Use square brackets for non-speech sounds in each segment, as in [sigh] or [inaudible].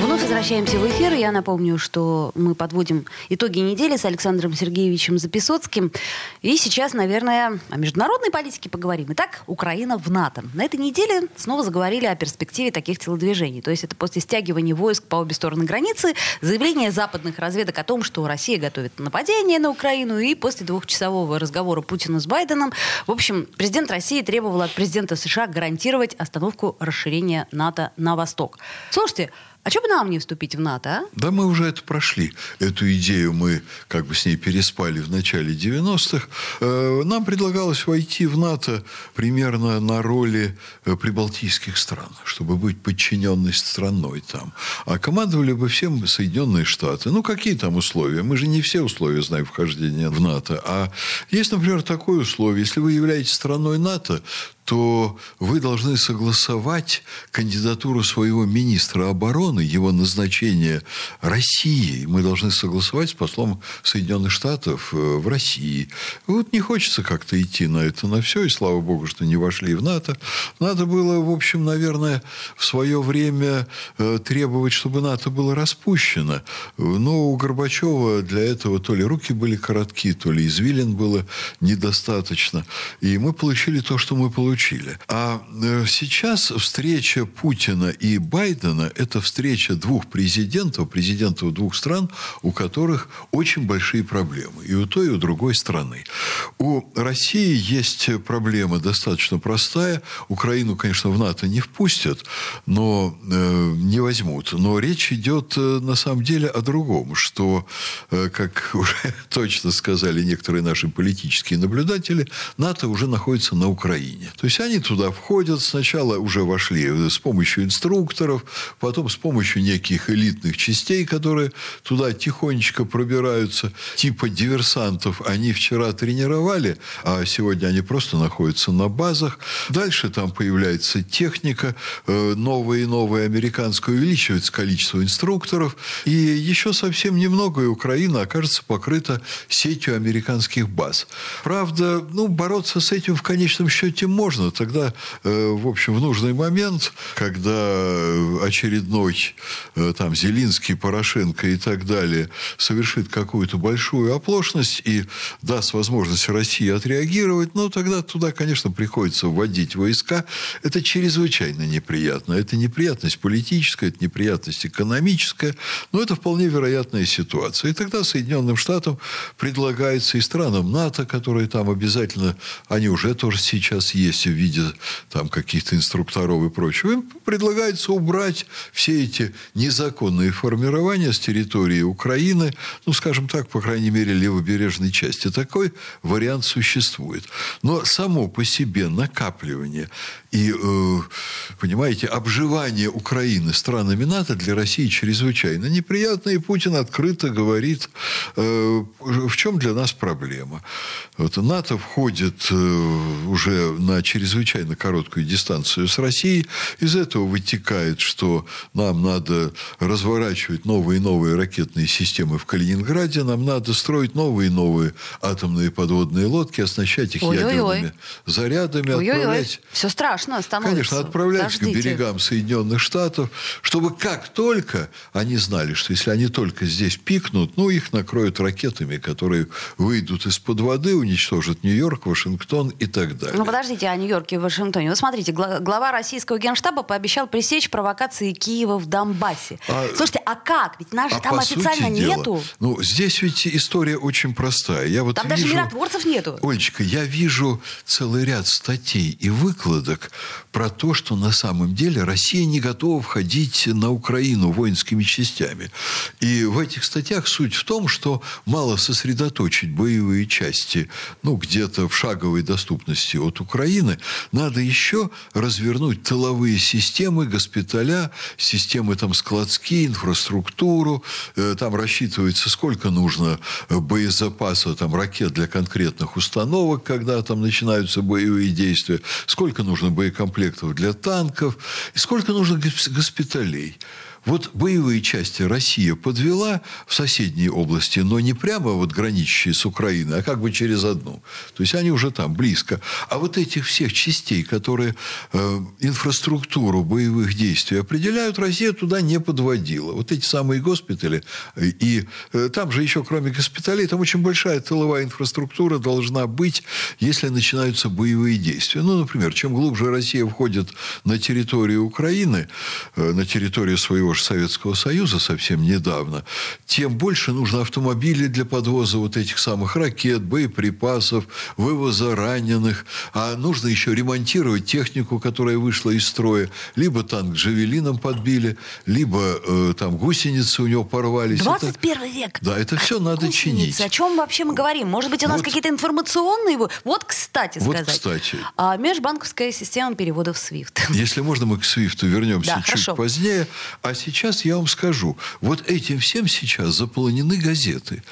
Вновь возвращаемся в эфир. Я напомню, что мы подводим итоги недели с Александром Сергеевичем Записоцким. И сейчас, наверное, о международной политике поговорим. Итак, Украина в НАТО. На этой неделе снова заговорили о перспективе таких телодвижений. То есть это после стягивания войск по обе стороны границы, заявление западных разведок о том, что Россия готовит нападение на Украину, и после двухчасового разговора Путина с Байденом, в общем, президент России требовал от президента США гарантировать остановку расширения НАТО на восток. Слушайте, а что бы нам не вступить в НАТО, а? Да мы уже это прошли. Эту идею мы как бы с ней переспали в начале 90-х. Э, нам предлагалось войти в НАТО примерно на роли э, прибалтийских стран, чтобы быть подчиненной страной там. А командовали бы всем Соединенные Штаты. Ну, какие там условия? Мы же не все условия знаем вхождения в НАТО. А есть, например, такое условие. Если вы являетесь страной НАТО, то вы должны согласовать кандидатуру своего министра обороны, его назначение России. Мы должны согласовать с послом Соединенных Штатов э, в России. Вот не хочется как-то идти на это, на все, и слава богу, что не вошли в НАТО. Надо было, в общем, наверное, в свое время э, требовать, чтобы НАТО было распущено. Но у Горбачева для этого то ли руки были коротки, то ли извилин было недостаточно. И мы получили то, что мы получили получили. А э, сейчас встреча Путина и Байдена – это встреча двух президентов, президентов двух стран, у которых очень большие проблемы. И у той, и у другой страны. У России есть проблема достаточно простая. Украину, конечно, в НАТО не впустят, но э, не возьмут. Но речь идет э, на самом деле о другом, что, э, как [laughs] уже точно сказали некоторые наши политические наблюдатели, НАТО уже находится на Украине. То есть они туда входят, сначала уже вошли с помощью инструкторов, потом с помощью неких элитных частей, которые туда тихонечко пробираются, типа диверсантов. Они вчера тренировали, а сегодня они просто находятся на базах. Дальше там появляется техника, э, новая и новая американская, увеличивается количество инструкторов. И еще совсем немного, и Украина окажется покрыта сетью американских баз. Правда, ну, бороться с этим в конечном счете можно можно, тогда, э, в общем, в нужный момент, когда очередной э, там Зелинский, Порошенко и так далее совершит какую-то большую оплошность и даст возможность России отреагировать, ну, тогда туда, конечно, приходится вводить войска. Это чрезвычайно неприятно. Это неприятность политическая, это неприятность экономическая, но это вполне вероятная ситуация. И тогда Соединенным Штатам предлагается и странам НАТО, которые там обязательно, они уже тоже сейчас есть в виде там, каких-то инструкторов и прочего, им предлагается убрать все эти незаконные формирования с территории Украины, ну, скажем так, по крайней мере, левобережной части. Такой вариант существует. Но само по себе накапливание и, э, понимаете, обживание Украины странами НАТО для России чрезвычайно неприятно, и Путин открыто говорит, э, в чем для нас проблема. Вот НАТО входит э, уже на чрезвычайно короткую дистанцию с Россией. Из этого вытекает, что нам надо разворачивать новые и новые ракетные системы в Калининграде, нам надо строить новые и новые атомные подводные лодки, оснащать их Ой-ой-ой. ядерными зарядами, Ой-ой-ой. отправлять... Все страшно становится. Конечно, отправлять Подождите. к берегам Соединенных Штатов, чтобы как только они знали, что если они только здесь пикнут, ну, их накроют ракетами, которые выйдут из-под воды, уничтожат Нью-Йорк, Вашингтон и так далее. Ну, подождите, о Нью-Йорке и Вашингтоне. Вы смотрите, глава российского генштаба пообещал пресечь провокации Киева в Донбассе. А, Слушайте, а как? Ведь нас же а там официально дела, нету. Ну, здесь ведь история очень простая. Я вот там вижу, даже миротворцев нету. Олечка, я вижу целый ряд статей и выкладок про то, что на самом деле Россия не готова входить на Украину воинскими частями. И в этих статьях суть в том, что мало сосредоточить боевые части, ну, где-то в шаговой доступности от Украины, надо еще развернуть тыловые системы, госпиталя, системы там складские, инфраструктуру, э, там рассчитывается, сколько нужно боезапаса, там, ракет для конкретных установок, когда там начинаются боевые действия, сколько нужно боекомплектов комплектов для танков, и сколько нужно госпиталей. Вот боевые части Россия подвела в соседние области, но не прямо вот граничащие с Украиной, а как бы через одну. То есть они уже там, близко. А вот этих всех частей, которые э, инфраструктуру боевых действий определяют, Россия туда не подводила. Вот эти самые госпитали. И э, там же еще, кроме госпиталей, там очень большая тыловая инфраструктура должна быть, если начинаются боевые действия. Ну, например, чем глубже Россия входит на территорию Украины, э, на территорию своего же Советского Союза совсем недавно, тем больше нужно автомобилей для подвоза вот этих самых ракет, боеприпасов, вывоза раненых. А нужно еще ремонтировать технику, которая вышла из строя. Либо танк джавелином подбили, либо э, там гусеницы у него порвались. 21 это, век. Да, это все надо Гусеницы. чинить. О чем вообще мы говорим? Может быть, у нас Вот. какие-то информационные... Вот, кстати, Вот, сказать. кстати. А, межбанковская система переводов SWIFT. Если можно, мы к Свифту вернемся Да, чуть хорошо. позднее. А сейчас я вам скажу. Вот этим всем сейчас заполнены газеты.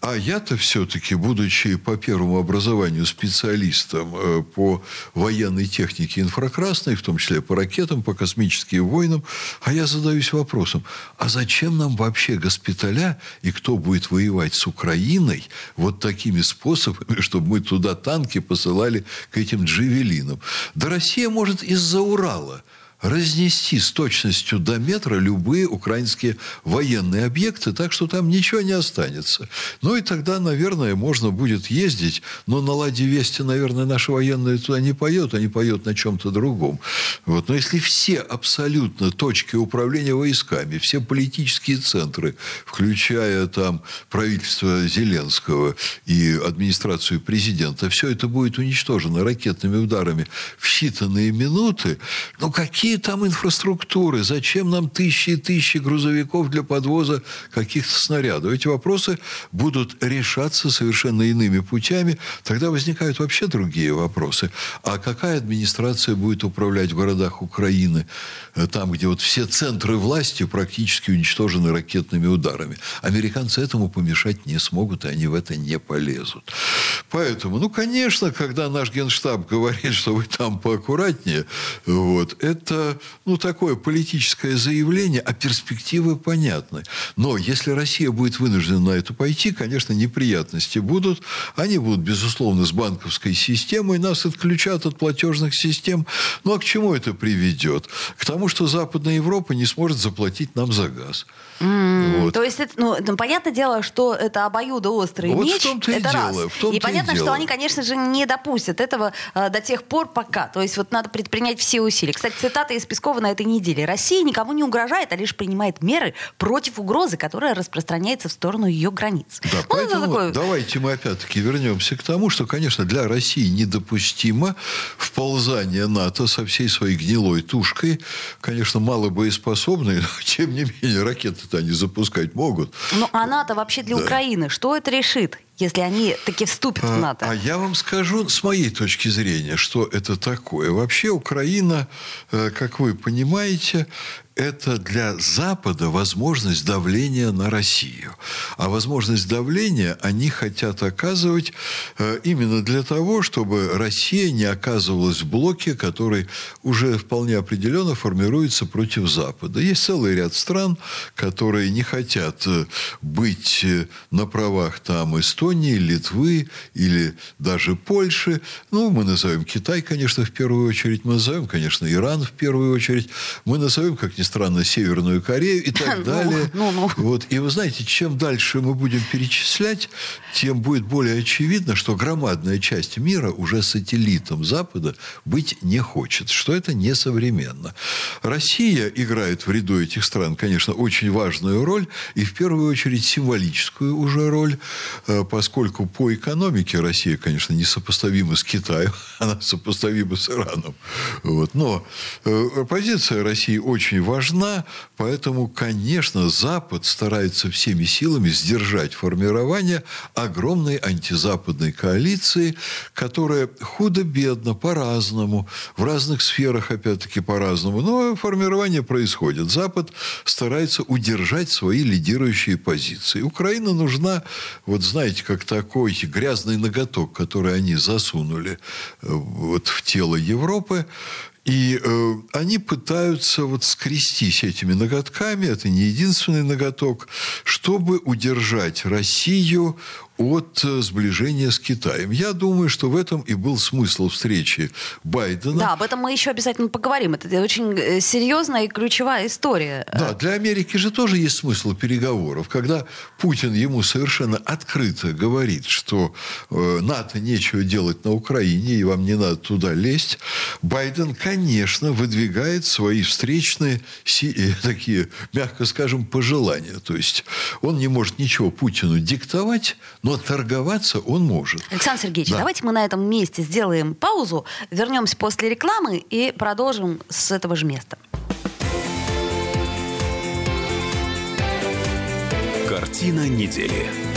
А я-то все-таки, будучи по первому образованию специалистом э, по военной технике инфракрасной, в том числе по ракетам, по космическим войнам, а я задаюсь вопросом, а зачем нам вообще госпиталя и кто будет воевать с Украиной вот такими способами, [laughs] чтобы мы туда танки посылали к этим джевелинам? Да Россия может из-за Урала разнести с точностью до метра любые украинские военные объекты, так что там ничего не останется. Ну и тогда, наверное, можно будет ездить, но на «Ладе Вести», наверное, наши военные туда не поют, они поют на чем-то другом. Вот. Но если все абсолютно точки управления войсками, все политические центры, включая там правительство Зеленского и администрацию президента, все это будет уничтожено ракетными ударами в считанные минуты, ну какие там инфраструктуры? Зачем нам тысячи и тысячи грузовиков для подвоза каких-то снарядов? Эти вопросы будут решаться совершенно иными путями. Тогда возникают вообще другие вопросы. А какая администрация будет управлять в городах Украины, э, там, где вот все центры власти практически уничтожены ракетными ударами? Американцы этому помешать не смогут, и они в это не полезут. Поэтому, ну, конечно, когда наш генштаб говорит, что вы там поаккуратнее, вот, это, ну, такое политическое заявление, а перспективы понятны. Но если Россия будет вынуждена на это пойти, конечно, неприятности будут. Они будут, безусловно, с банковской системой. Нас отключат от платежных систем. Ну, а к чему это приведет? К тому, что Западная Европа не сможет заплатить нам за газ. Вот. То есть, это, ну, ну, понятное дело, что это обоюдоострый Вот в меч. том-то и это дело, раз. в том-то и и понятно, дело. что они, конечно же, не допустят этого э, до тех пор, пока. То есть, вот надо предпринять все усилия. Кстати, цитата из Пескова на этой неделе. Россия никому не угрожает, а лишь принимает меры против угрозы, которая распространяется в сторону ее границ. Да, Ну, это поэтому такое- давайте мы опять-таки вернемся к тому, что, конечно, для России недопустимо вползание НАТО со всей своей гнилой тушкой. Конечно, мало боеспособные, но [laughs] тем не менее ракеты-то они запускать могут. Ну, а НАТО вообще для Украины, что это решит, если они таки вступят в А, НАТО? А я вам скажу с моей точки зрения, что это такое. Вообще Украина, э, как вы понимаете, это для Запада возможность давления на Россию. А возможность давления они хотят оказывать э, именно для того, чтобы Россия не оказывалась в блоке, который уже вполне определенно формируется против Запада. Есть целый ряд стран, которые не хотят э, быть на правах там Эстонии, Литвы или даже Польши. Ну, мы назовем Китай, конечно, в первую очередь. Мы назовем, конечно, Иран в первую очередь. Мы назовем, как ни странно, Северную Корею и так [laughs] Ну, далее. ну, ну. Вот. И вы знаете, чем дальше мы будем перечислять, тем будет более очевидно, что громадная часть мира уже сателлитом Запада быть не хочет, что это несовременно. Россия играет в ряду этих стран, конечно, очень важную роль, и в первую очередь символическую уже роль, э, поскольку по экономике Россия, конечно, несопоставима с Китаем, [laughs] она сопоставима с Ираном. Вот. Но э, позиция России очень важна, поэтому, конечно, Запад старается всеми силами сдержать формирование огромной антизападной коалиции, которая худо-бедно, по-разному, в разных сферах, опять-таки, по-разному, но формирование происходит. Запад старается удержать свои лидирующие позиции. Украина нужна, вот знаете, как такой грязный ноготок, который они засунули э, вот в тело Европы, И э, они пытаются вот скрестись этими ноготками, это не единственный ноготок, чтобы удержать Россию от э, сближения с Китаем. Я думаю, что в этом и был смысл встречи Байдена. Да, об этом мы еще обязательно поговорим. Это очень э, серьезная и ключевая история. Да, для Америки же тоже есть смысл переговоров. Когда Путин ему совершенно открыто говорит, что э, НАТО нечего делать на Украине, и вам не надо туда лезть, Байден, конечно, выдвигает свои встречные, [laughs] такие, мягко скажем, пожелания. То есть он не может ничего Путину диктовать, но торговаться он может. Александр Сергеевич, да. давайте мы на этом месте сделаем паузу, вернемся после рекламы и продолжим с этого же места. Картина недели.